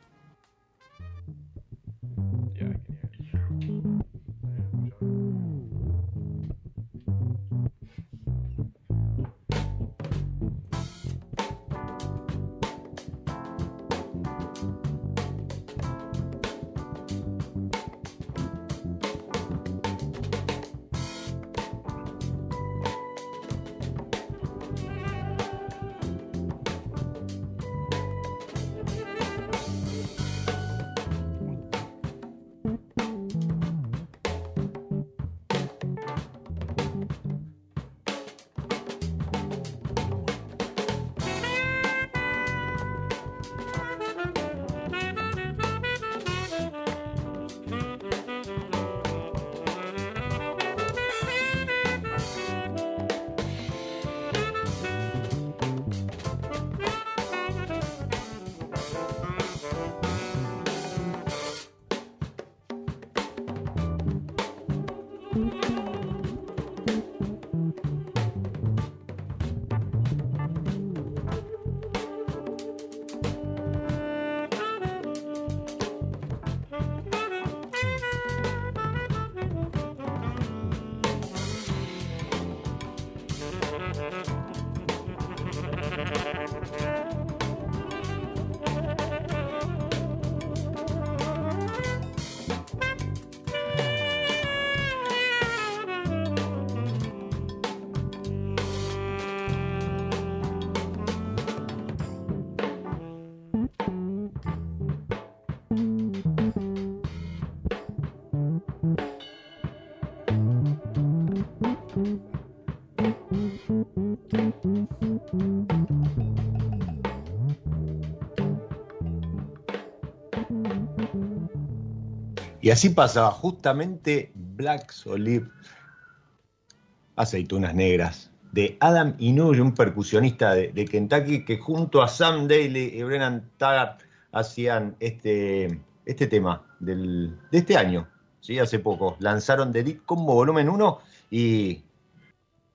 Y así pasaba justamente Black Olive, aceitunas negras, de Adam Inouye, un percusionista de, Kentucky, que junto a Sam Daly y Brennan Taggart hacían este, este tema de este año, ¿sí? hace poco. Lanzaron The Deep Combo Volumen 1 y,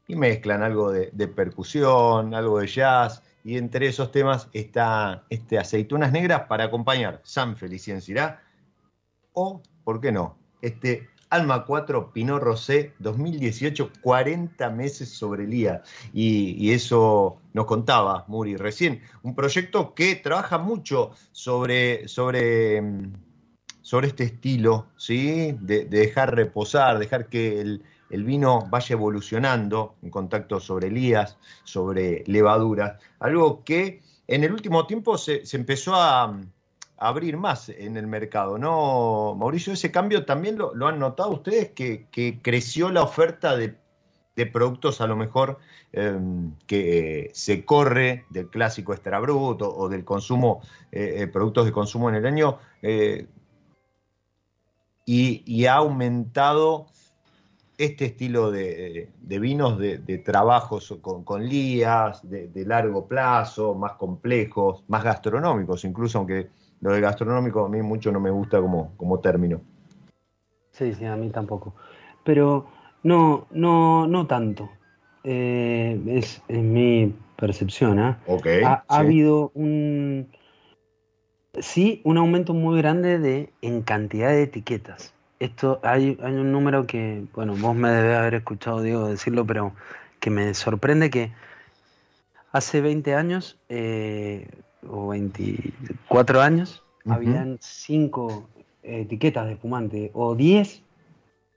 mezclan algo de, percusión, algo de jazz, y entre esos temas está este Aceitunas Negras para acompañar San Felicien Cirá o ¿por qué no? Este Alma 4 Pinot Rosé 2018, 40 meses sobre el IA. Y, eso nos contaba Muri recién. Un proyecto que trabaja mucho sobre, sobre, mm, sobre este estilo, ¿sí? De, dejar reposar, dejar que el, vino vaya evolucionando en contacto sobre elías, sobre levaduras. Algo que en el último tiempo se empezó a abrir más en el mercado, ¿no? Mauricio, ese cambio también lo, han notado ustedes, que, creció la oferta de, productos a lo mejor em, que se corre del clásico extra bruto o del consumo, eh, eh, productos de consumo en el año. Eh, y, ha aumentado este estilo de, vinos de, trabajos con, con lías, de, largo plazo, más complejos, más gastronómicos, incluso aunque lo de gastronómico a mí mucho no me gusta como, como término. Sí, sí, a mí tampoco. Pero no, no, no tanto. Eh, es, mi percepción. ¿eh? ha, habido un sí un aumento muy grande de en cantidad de etiquetas. Esto hay, hay un número que, bueno, vos me debes haber escuchado, Diego, decirlo, pero que me sorprende que hace 20 años eh, o 24 años habían 5 etiquetas de espumante o 10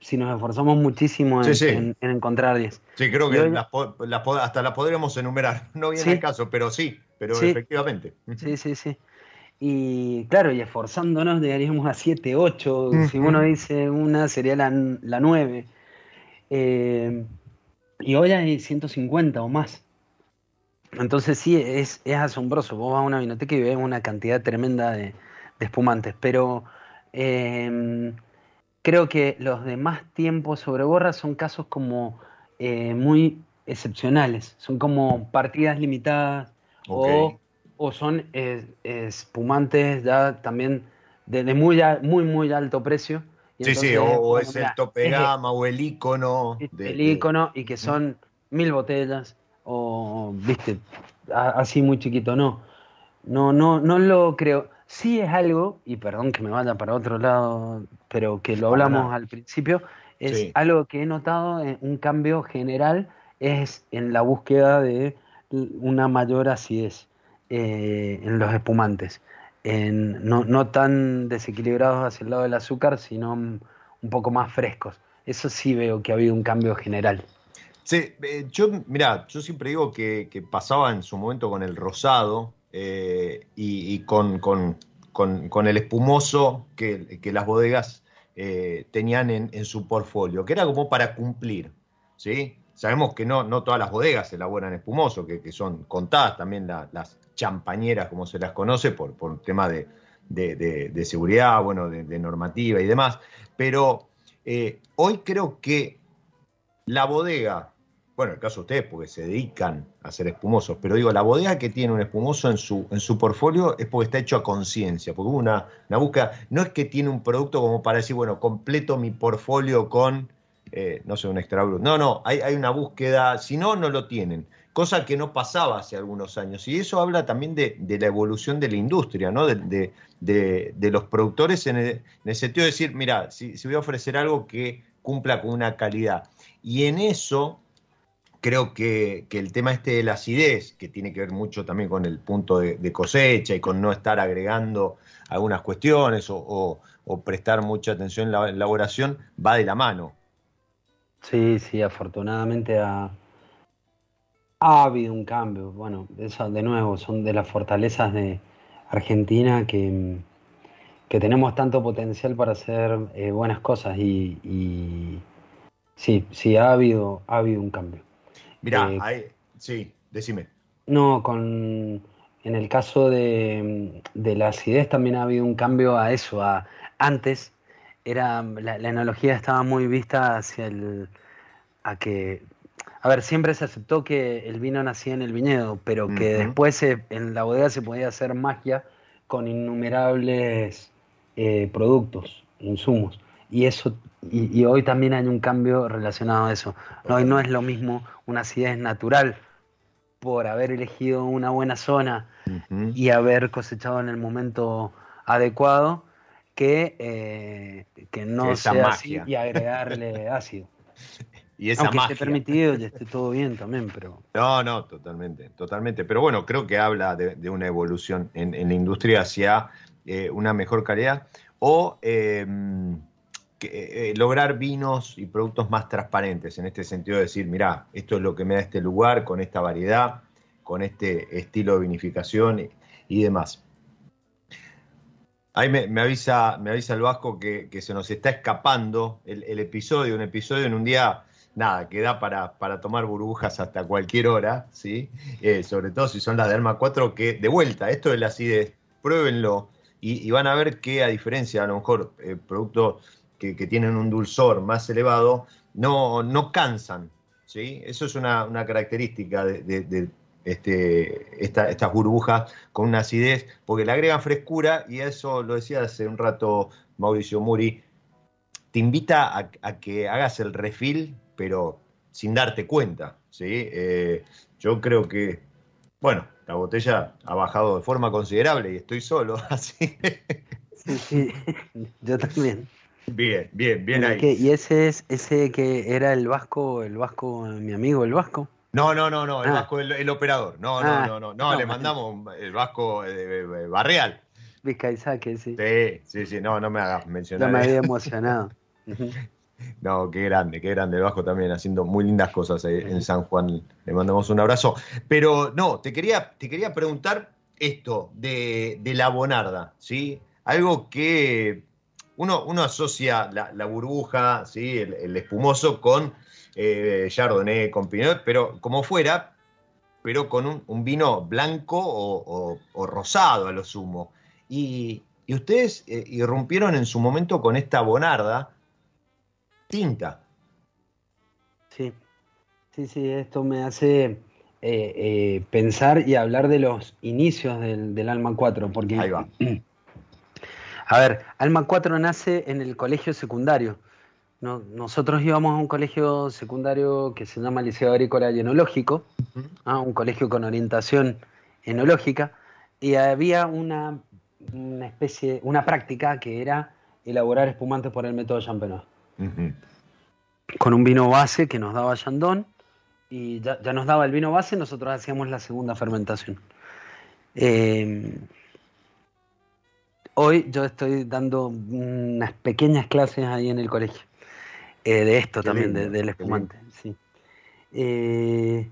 si nos esforzamos muchísimo en, encontrar 10. Sí, creo que hasta las podríamos enumerar. No viene el caso, pero sí, pero efectivamente. Sí, sí, sí. Y claro, y esforzándonos llegaríamos a 7, 8. Si uno dice una, sería la, la 9. Eh, y hoy hay 150 o más. Entonces sí, es, es asombroso. Vos vas a una vinoteca y ves una cantidad tremenda de, espumantes. Pero eh, creo que los de más tiempo sobre borra son casos como eh, muy excepcionales, son como partidas limitadas o, son eh, espumantes ya también de, muy, muy, muy alto precio. sí, sí, o, es el tope gama o el icono. el icono y que son mil botellas o, viste, así muy chiquito, no. No, no, no lo creo sí es algo, y perdón que me vaya para otro lado, pero que lo hablamos al principio, es algo que he notado en un cambio general, es en la búsqueda de una mayor acidez eh, en los espumantes. En, no, no, tan desequilibrados hacia el lado del azúcar, sino un poco más frescos. Eso sí veo que ha habido un cambio general. Sí, eh, yo, mira, yo siempre digo que, que pasaba en su momento con el rosado, eh, y, con, el espumoso que, las bodegas eh, tenían en, su portfolio, que era como para cumplir. ¿sí? Sabemos que no, no todas las bodegas elaboran espumoso, que, son contadas también las champañeras, como se las conoce, por, por tema de, de, seguridad, bueno, de, normativa y demás. Pero hoy creo que la bodega bueno, el caso de ustedes, porque se dedican a hacer espumosos, pero digo, la bodega que tiene un espumoso en su, en su portfolio es porque está hecho a conciencia, porque hubo una, una búsqueda, no es que tiene un producto como para decir, bueno, completo mi portfolio con, eh, no sé, un extra brut. No, no, hay, hay, una búsqueda, si no, no lo tienen, cosa que no pasaba hace algunos años. Y eso habla también de, la evolución de la industria, ¿no? De, los productores en el, sentido de decir, mira, si voy a ofrecer algo que cumpla con una calidad. Y en eso creo que, el tema este de la acidez, que tiene que ver mucho también con el punto de, cosecha y con no estar agregando algunas cuestiones o, prestar mucha atención en la elaboración, va de la mano. Sí, sí, afortunadamente ha, ha habido un cambio. Bueno, eso de nuevo son de las fortalezas de Argentina que, que tenemos tanto potencial para hacer eh, buenas cosas y, y sí, sí, ha habido, ha habido un cambio. Mira, eh, sí, decime. No, con en el caso de, la acidez también ha habido un cambio a eso. A, antes era la, la, analogía estaba muy vista hacia el a que a ver siempre se aceptó que el vino nacía en el viñedo, pero que después en la bodega se podía hacer magia con innumerables eh, productos, insumos. Y eso y, hoy también hay un cambio relacionado a eso. Hoy no es lo mismo una acidez natural por haber elegido una buena zona y haber cosechado en el momento adecuado que, eh, que no sea así y agregarle ácido. Y esa Aunque esté permitido y esté todo bien también, pero... No, no, totalmente, totalmente. Pero bueno, creo que habla de, una evolución en, la industria hacia eh, una mejor calidad o... Eh, eh, eh, lograr vinos y productos más transparentes, en este sentido de decir, mira, esto es lo que me da este lugar, con esta variedad, con este estilo de vinificación y, demás. Ahí me, avisa, me avisa el Vasco que, se nos está escapando el, episodio, un episodio en un día, nada, que da para, para tomar burbujas hasta cualquier hora, ¿sí? Eh, sobre todo si son las de Arma 4, que de vuelta, esto de la acidez, pruébenlo y, van a ver que a diferencia, a lo mejor, productos que, tienen un dulzor más elevado no, no cansan. ¿sí? Eso es una, característica de, este, estas burbujas con una acidez, porque le agregan frescura y eso lo decía hace un rato Mauricio Muri, te invita a, que hagas el refil, pero sin darte cuenta. ¿sí? Eh, yo creo que, bueno, la botella ha bajado de forma considerable y estoy solo, así. Sí, sí, yo también. Bien, bien, bien ahí. ¿Y ese es ese que era el vasco, el vasco, mi amigo, el vasco? No, no, no, no, el ah. vasco, el, operador. No, no, ah. no, no, no, le mandamos el vasco eh, Barreal. Vizcaizaque, sí. Sí, sí, sí, no, no me hagas mencionar. No me había emocionado. No, qué grande, qué grande. El Vasco también haciendo muy lindas cosas en San Juan. Le mandamos un abrazo. Pero no, te quería, te quería preguntar esto de, la bonarda, ¿sí? Algo que uno, uno asocia la, burbuja, ¿sí? El, espumoso con eh, Chardonnay, con Pinot, pero como fuera, pero con un, vino blanco o, rosado a lo sumo. Y, ustedes eh, irrumpieron en su momento con esta bonarda tinta. Sí, sí, sí, esto me hace eh, eh, pensar y hablar de los inicios del, Alma 4, porque... Ahí va. A ver, Alma 4 nace en el colegio secundario. nosotros íbamos a un colegio secundario que se llama Liceo Agrícola y Enológico, ¿ah? un colegio con orientación enológica, y había una, una, especie, una práctica que era elaborar espumantes por el método Champenois con un vino base que nos daba Yandón y ya, nos daba el vino base, nosotros hacíamos la segunda fermentación. Eh, hoy yo estoy dando unas pequeñas clases ahí en el colegio, eh, de esto también, del espumante. Sí. Eh,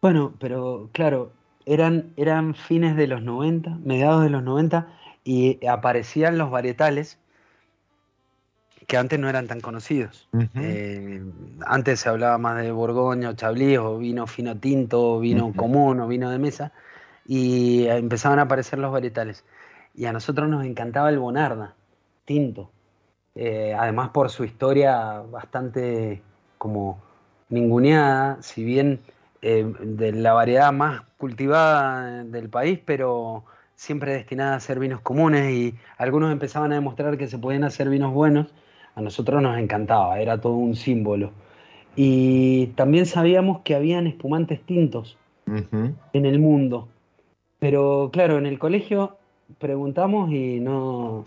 bueno, pero claro, eran, eran fines de los 90, mediados de los 90, y aparecían los varietales que antes no eran tan conocidos. Eh, antes se hablaba más de Borgoña o Chablis o vino fino tinto, vino común o vino de mesa y empezaban a aparecer los varietales. Y a nosotros nos encantaba el Bonarda, tinto. Eh, además por su historia bastante como ninguneada, si bien eh, de la variedad más cultivada del país, pero siempre destinada a ser vinos comunes y algunos empezaban a demostrar que se podían hacer vinos buenos a nosotros nos encantaba, era todo un símbolo. Y también sabíamos que habían espumantes tintos en el mundo. Pero claro, en el colegio preguntamos y no,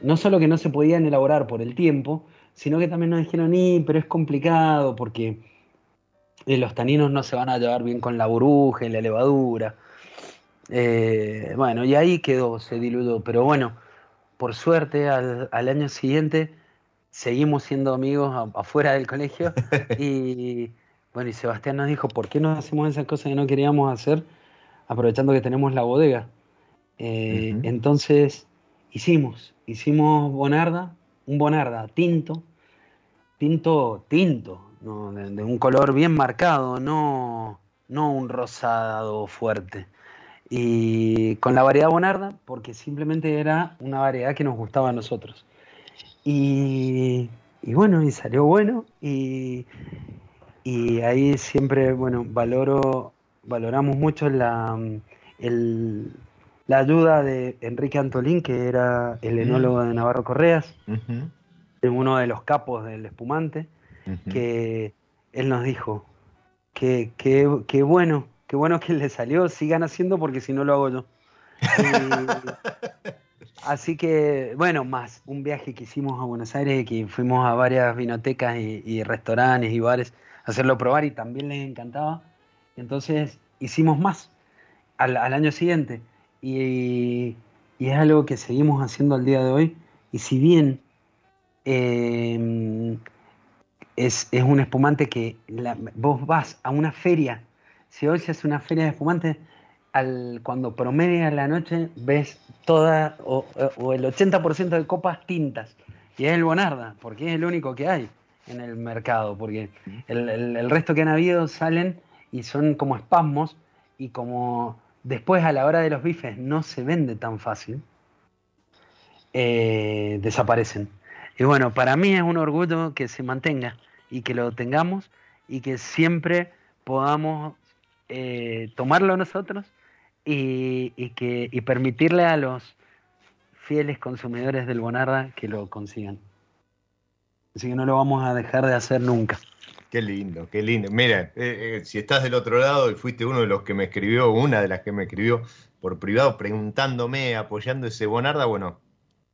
no solo que no se podían elaborar por el tiempo, sino que también nos dijeron, y, pero es complicado porque eh, los taninos no se van a llevar bien con la burbuja y la levadura. Eh, bueno, y ahí quedó, se diluyó. Pero bueno, por suerte al, año siguiente seguimos siendo amigos afuera del colegio y bueno, y Sebastián nos dijo, ¿por qué no hacemos esas cosas que no queríamos hacer aprovechando que tenemos la bodega? Eh, entonces hicimos, hicimos Bonarda, un Bonarda tinto, tinto, tinto, de, un color bien marcado, no, no un rosado fuerte. Y con la variedad Bonarda, porque simplemente era una variedad que nos gustaba a nosotros. Y, bueno, y salió bueno, y, y, ahí siempre, bueno, valoro, valoramos mucho la, la ayuda de Enrique Antolín, que era el enólogo de Navarro Correas, uno de los capos del espumante, que él nos dijo que, que bueno qué bueno que le salió, sigan haciendo porque si no lo hago yo. así que, bueno, más un viaje que hicimos a Buenos Aires, que fuimos a varias vinotecas y, restaurantes y bares a hacerlo probar y también les encantaba. Entonces hicimos más al, año siguiente y, es algo que seguimos haciendo al día de hoy. Y si bien eh, es, un espumante que vos vas a una feria si hoy se hace una feria de espumantes, al, cuando promedia la noche ves toda o, el 80% de copas tintas. Y es el Bonarda, porque es el único que hay en el mercado, porque el, resto que han habido salen y son como espasmos y como después a la hora de los bifes no se vende tan fácil, eh, desaparecen. Y bueno, para mí es un orgullo que se mantenga y que lo tengamos y que siempre podamos eh, tomarlo nosotros y, que, y permitirle a los fieles consumidores del Bonarda que lo consigan. Así que no lo vamos a dejar de hacer nunca. Qué lindo, qué lindo. Mira, eh, eh, si estás del otro lado y fuiste uno de los que me escribió, una de las que me escribió por privado preguntándome, apoyando ese Bonarda, bueno,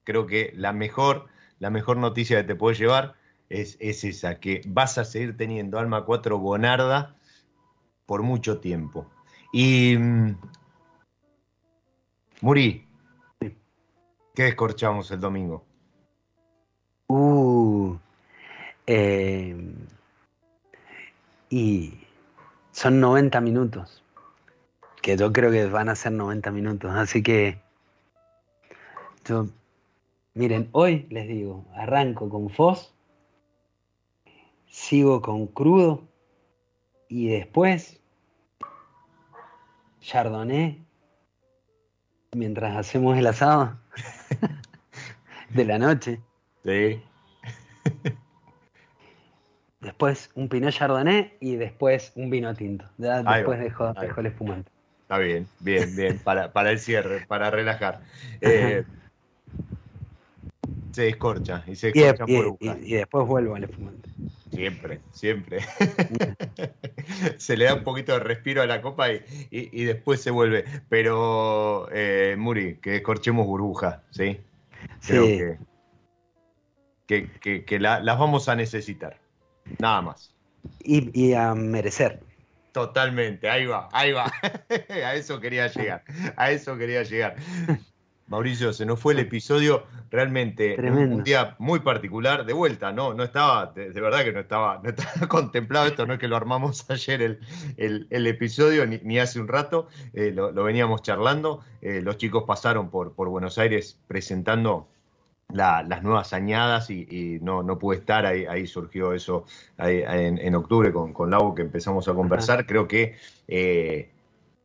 creo que la mejor, la mejor noticia que te puedo llevar es, es esa, que vas a seguir teniendo Alma 4 Bonarda por mucho tiempo. Y mm, Muri, ¿qué descorchamos el domingo? Uh, eh, y son 90 minutos, que yo creo que van a ser 90 minutos, así que yo, miren, hoy les digo, arranco con Foz, sigo con Crudo y después Chardonnay mientras hacemos el asado de la noche. Sí. Después un Pinot Chardonnay y después un vino tinto. Ya después dejo, el espumante. Está bien, bien, bien, para, para el cierre, para relajar. Eh, se descorcha y se descorcha y, después vuelvo al espumante. Siempre, siempre. se le da un poquito de respiro a la copa y, después se vuelve. Pero, eh, Muri, que descorchemos burbuja, ¿sí? Creo que, que, las vamos a necesitar. Nada más. Y, y a merecer. Totalmente, ahí va, ahí va. a eso quería llegar, a eso quería llegar. Mauricio, se nos fue el episodio realmente un día muy particular. De vuelta, no, no estaba, de, verdad que no estaba, no estaba contemplado esto, no es que lo armamos ayer el, episodio, ni, hace un rato, eh, lo, veníamos charlando. Eh, los chicos pasaron por, por Buenos Aires presentando las nuevas añadas y, no, no pude estar, ahí, ahí surgió eso en, octubre con, con Lau que empezamos a conversar. Creo que eh,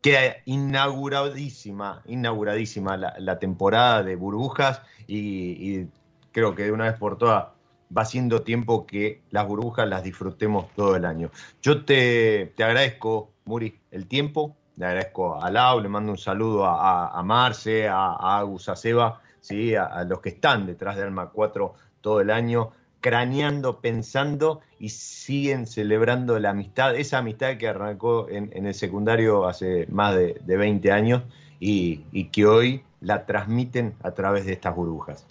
queda inauguradísima, inauguradísima la, temporada de burbujas y, creo que de una vez por todas va siendo tiempo que las burbujas las disfrutemos todo el año. Yo te, agradezco, Muri, el tiempo, le agradezco a Lau, le mando un saludo a, Marce, a, a Agus, a Seba, ¿sí? a los que están detrás de Alma 4 todo el año craneando, pensando y siguen celebrando la amistad, esa amistad que arrancó en, el secundario hace más de, 20 años y, que hoy la transmiten a través de estas burbujas.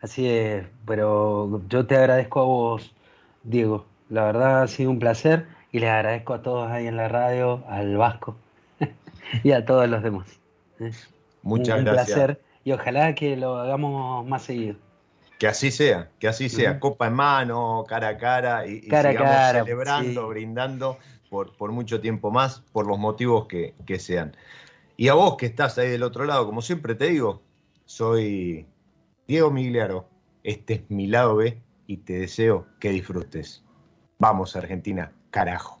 Así es, pero yo te agradezco a vos, Diego. La verdad ha sido un placer y les agradezco a todos ahí en la radio, al Vasco y a todos los demás. Muchas gracias. Un placer y ojalá que lo hagamos más seguido. Que así sea, que así sea, copa en mano, cara a cara y, sigamos celebrando, brindando por, por, mucho tiempo más, por los motivos que, que, sean. Y a vos que estás ahí del otro lado, como siempre te digo, soy Diego Migliaro, este es mi lado B y te deseo que disfrutes. Vamos Argentina, carajo.